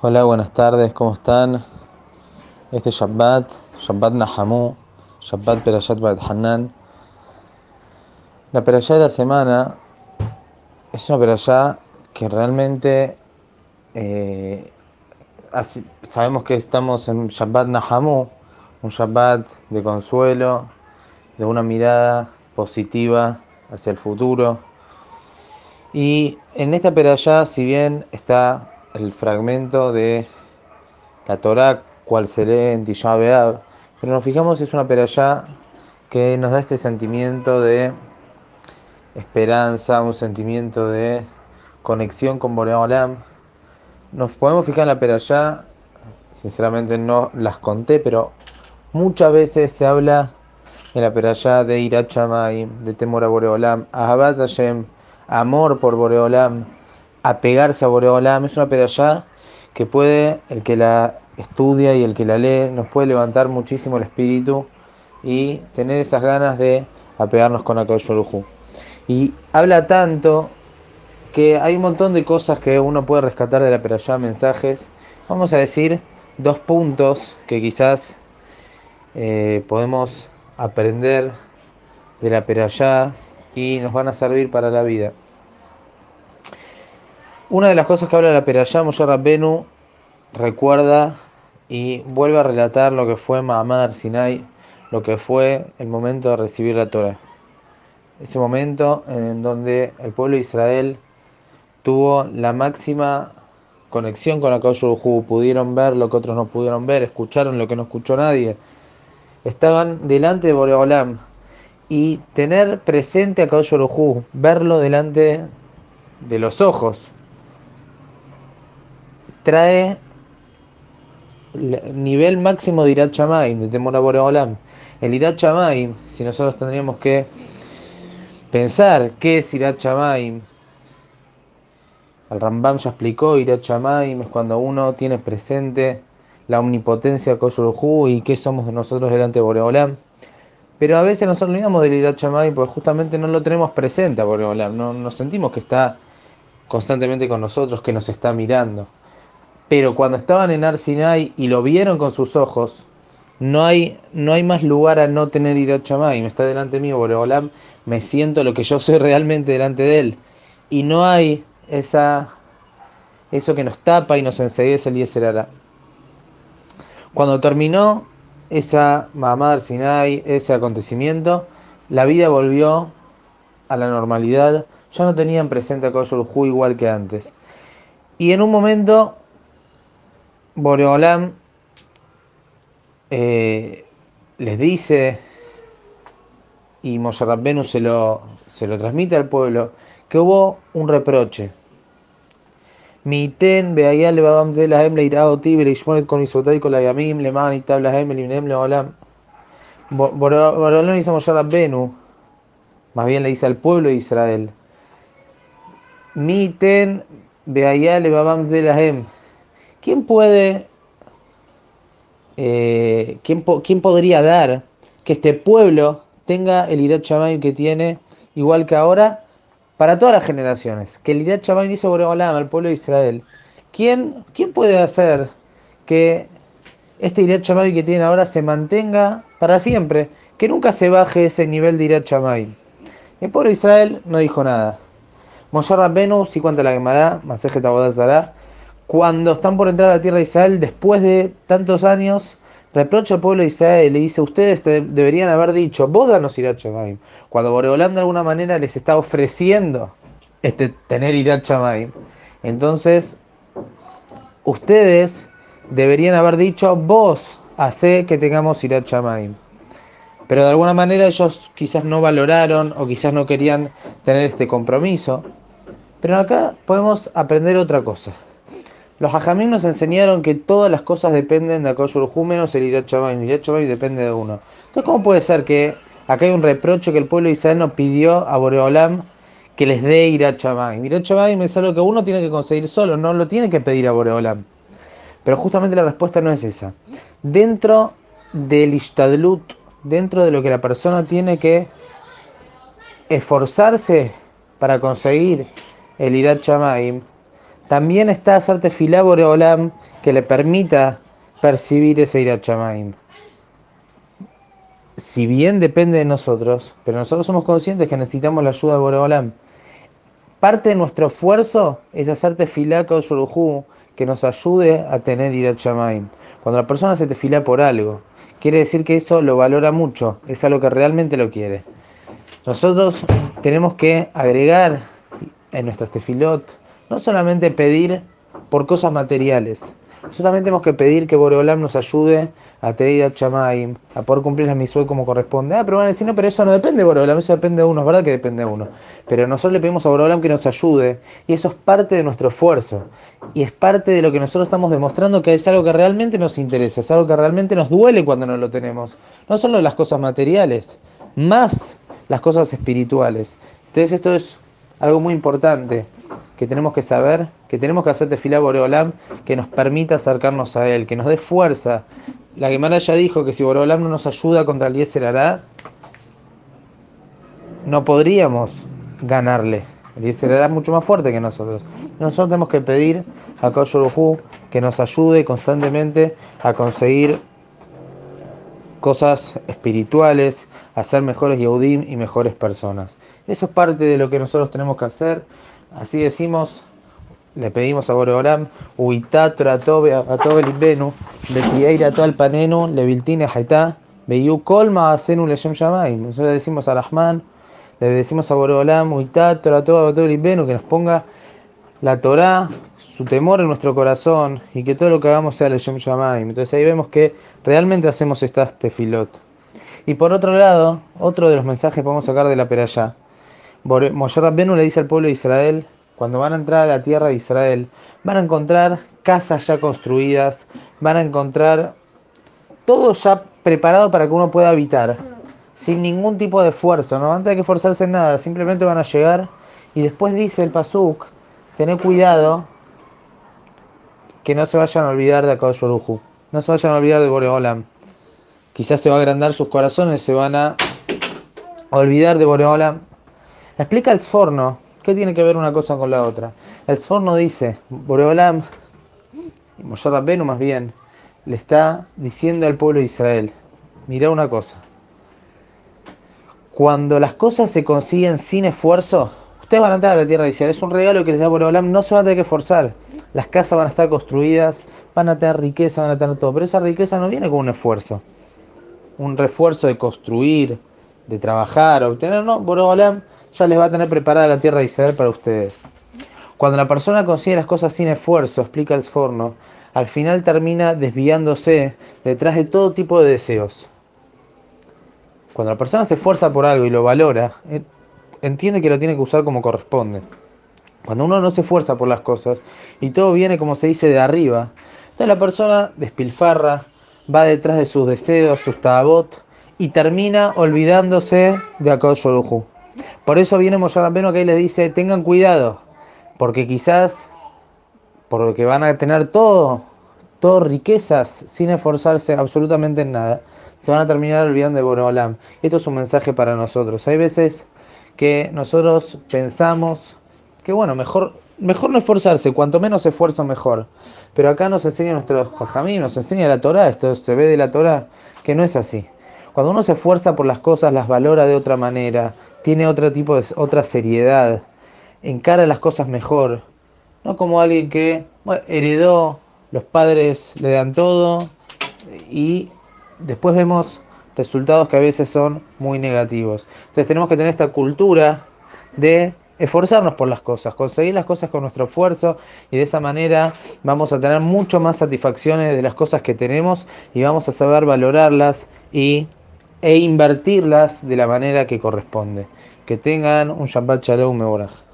Hola, buenas tardes, ¿cómo están? Este Shabbat, Shabbat Nahamu, Shabbat Perashat Bat Hanan. La perashá de la semana es una perashá que realmente eh, así- sabemos que estamos en Shabbat Nahamu, un Shabbat de consuelo, de una mirada positiva hacia el futuro. Y en esta perashá, si bien está el fragmento de la Torah, cual se lee en Tisha B'Av, pero nos fijamos es una perashá que nos da este sentimiento de esperanza, un sentimiento de conexión con Borea Olam. Nos podemos fijar en la perashá, sinceramente no las conté, pero muchas veces se habla en la perashá de Irat Shamayim, de temor a Boreolam, Ahabat Hashem, amor por Boreolam, apegarse a Boreolam. Es una perashá que puede, el que la estudia y el que la lee, nos puede levantar muchísimo el espíritu y tener esas ganas de apegarnos con Akadosh. Y habla tanto que hay un montón de cosas que uno puede rescatar de la perashá, mensajes. Vamos a decir dos puntos que quizás eh, podemos aprender de la perashá y nos van a servir para la vida. Una de las cosas que habla la perashá, Moshe Rabbenu recuerda y vuelve a relatar lo que fue Mahamad Sinai, lo que fue el momento de recibir la Torah. Ese momento en donde el pueblo de Israel tuvo la máxima conexión con Hu, pudieron ver lo que otros no pudieron ver, escucharon lo que no escuchó nadie, estaban delante de Boreolam y tener presente a Hu, verlo delante de los ojos, trae el nivel máximo de Irat Shamayim, de temor a Boreolam. El Irat Shamayim, si nosotros tendríamos que pensar qué es Irat Shamayim, el Rambam ya explicó, Irat Shamayim es cuando uno tiene presente la omnipotencia de Kosh y qué somos nosotros delante de Boreolam. Pero a veces nosotros olvidamos del Irat Shamayim porque justamente no lo tenemos presente a Boreolam, no nos sentimos que está constantemente con nosotros, que nos está mirando. Pero cuando estaban en Arsinai y lo vieron con sus ojos, no hay, no hay más lugar a no tener Irat Shamayim. Está delante mío, Boreolam, me siento lo que yo soy realmente delante de él. Y no hay esa, eso que nos tapa y nos enseguece el Yeserara. Cuando terminó esa Mahamad Sinai, ese acontecimiento, la vida volvió a la normalidad. Ya no tenían presente a Hu igual que antes. Y en un momento, Boreolam eh, les dice, y Moshe Rabbenu se lo, se lo transmite al pueblo, que hubo un reproche. Miten beaya lebabam ze lahem leirah oti velishmonet con misotay con la yamim leman itab lahem elimnem leolam. Boreolam dice a Moshe Rabbenu, más bien le dice al pueblo de Israel, Miten beaya lebabam ze lahem. ¿Quién puede, eh, quién, quién podría dar que este pueblo tenga el Irat Shamayim que tiene, igual que ahora, para todas las generaciones? Que el Irat Shamayim dice Boreolam al pueblo de Israel. ¿Quién, quién puede hacer que este Irat Shamayim que tiene ahora se mantenga para siempre? Que nunca se baje ese nivel de Irat Shamayim. El pueblo de Israel no dijo nada. Moshe Rabbenu, sí cuenta la Gemara, Masejet Avodah Zarah, cuando están por entrar a la tierra de Israel, después de tantos años, reprocha al pueblo de Israel y le dice, ustedes te- deberían haber dicho, vos danos Irat Shamayim. Cuando Boreolam de alguna manera les está ofreciendo este, tener Irat Shamayim. Entonces, ustedes deberían haber dicho, vos hacé que tengamos Irat Shamayim. Pero de alguna manera ellos quizás no valoraron o quizás no querían tener este compromiso. Pero acá podemos aprender otra cosa. Los hajamim nos enseñaron que todas las cosas dependen de Akosh Baruj Hu, menos el Irat Shamayim. El Irat Shamayim depende de uno. Entonces, ¿cómo puede ser que acá hay un reproche que el pueblo de Israel nos pidió a Boreolam que les dé? Irat Shamayim es algo que uno tiene que conseguir solo, no lo tiene que pedir a Boreolam. Pero justamente la respuesta no es esa. Dentro del Ishtadlut, dentro de lo que la persona tiene que esforzarse para conseguir el Irat Shamayim, también está hacer tefilá Boreolam que le permita percibir ese Irat Shamaim. Si bien depende de nosotros, pero nosotros somos conscientes que necesitamos la ayuda de Boreolam. Parte de nuestro esfuerzo es hacer tefilá que nos ayude a tener Irat Shamaim. Cuando la persona se tefilá por algo, quiere decir que eso lo valora mucho, es algo que realmente lo quiere. Nosotros tenemos que agregar en nuestras tefilot no solamente pedir por cosas materiales, nosotros también tenemos que pedir que Boreolam nos ayude a tener a Chamaim, a poder cumplir la misión como corresponde. Ah, pero van a decir, no, pero eso no depende de Boreolam, eso depende de uno, es verdad que depende de uno. Pero nosotros le pedimos a Boreolam que nos ayude, y eso es parte de nuestro esfuerzo. Y es parte de lo que nosotros estamos demostrando que es algo que realmente nos interesa, es algo que realmente nos duele cuando no lo tenemos. No solo las cosas materiales, más las cosas espirituales. Entonces esto es algo muy importante que tenemos que saber, que tenemos que hacer tefilá Boreolam, que nos permita acercarnos a Él, que nos dé fuerza. La Gemara ya dijo que si Boreolam no nos ayuda contra el Yeser Hará, no podríamos ganarle. El Yeser es mucho más fuerte que nosotros. Nosotros tenemos que pedir a Koyoruhu que nos ayude constantemente a conseguir cosas espirituales, a ser mejores Yehudim y mejores personas. Eso es parte de lo que nosotros tenemos que hacer. Así decimos, le pedimos a Boreolam, Uitá Toratobe Atobe Libenu, Betieira Toal Panenu, Leviltine Haitá, Beyu Kolma Asenu Leshem Shamayim. Nosotros le decimos a Rahman, le decimos a Boreolam, Uitá Toratobe Atobe Libenu, que nos ponga la Torah, su temor en nuestro corazón y que todo lo que hagamos sea Leshem Shamayim. Entonces ahí vemos que realmente hacemos estas tefilot. Y por otro lado, otro de los mensajes que podemos sacar de la peralla Moshe Rabbenu le dice al pueblo de Israel, cuando van a entrar a la tierra de Israel, van a encontrar casas ya construidas, van a encontrar todo ya preparado para que uno pueda habitar, sin ningún tipo de esfuerzo, no van a que esforzarse en nada, simplemente van a llegar y después dice el Pasuk, tener cuidado que no se vayan a olvidar de Akadosh no se vayan a olvidar de Boreolam. Quizás se va a agrandar sus corazones, se van a olvidar de Boreolam Explica el Sforno. ¿Qué tiene que ver una cosa con la otra? El Sforno dice, Boreolam, y Moshe Rabbenu más bien, le está diciendo al pueblo de Israel, mira una cosa, cuando las cosas se consiguen sin esfuerzo, ustedes van a entrar a la tierra de Israel, es un regalo que les da Boreolam, no se van a tener que forzar, las casas van a estar construidas, van a tener riqueza, van a tener todo, pero esa riqueza no viene con un esfuerzo, un refuerzo de construir, de trabajar, obtener, no, Boreolam ya les va a tener preparada la tierra de Israel para ustedes. Cuando la persona consigue las cosas sin esfuerzo, explica el Sforno, al final termina desviándose detrás de todo tipo de deseos. Cuando la persona se esfuerza por algo y lo valora, eh, entiende que lo tiene que usar como corresponde. Cuando uno no se esfuerza por las cosas y todo viene como se dice de arriba, entonces la persona despilfarra, va detrás de sus deseos, sus tabot y termina olvidándose de Akadosh por eso viene Moshe que ahí les dice, tengan cuidado, porque quizás, por lo que van a tener todo, todo riquezas, sin esforzarse absolutamente en nada, se van a terminar olvidando de Boreolam. Esto es un mensaje para nosotros. Hay veces que nosotros pensamos que bueno, mejor, mejor no esforzarse, cuanto menos esfuerzo mejor. Pero acá nos enseña nuestro Jajamí, nos enseña la Torah, esto se ve de la Torah, que no es así. Cuando uno se esfuerza por las cosas, las valora de otra manera, tiene otro tipo de otra seriedad, encara las cosas mejor, no como alguien que heredó, los padres le dan todo y después vemos resultados que a veces son muy negativos. Entonces tenemos que tener esta cultura de esforzarnos por las cosas, conseguir las cosas con nuestro esfuerzo y de esa manera vamos a tener mucho más satisfacciones de las cosas que tenemos y vamos a saber valorarlas y e invertirlas de la manera que corresponde. Que tengan un Shabbat Shalom Mevorach.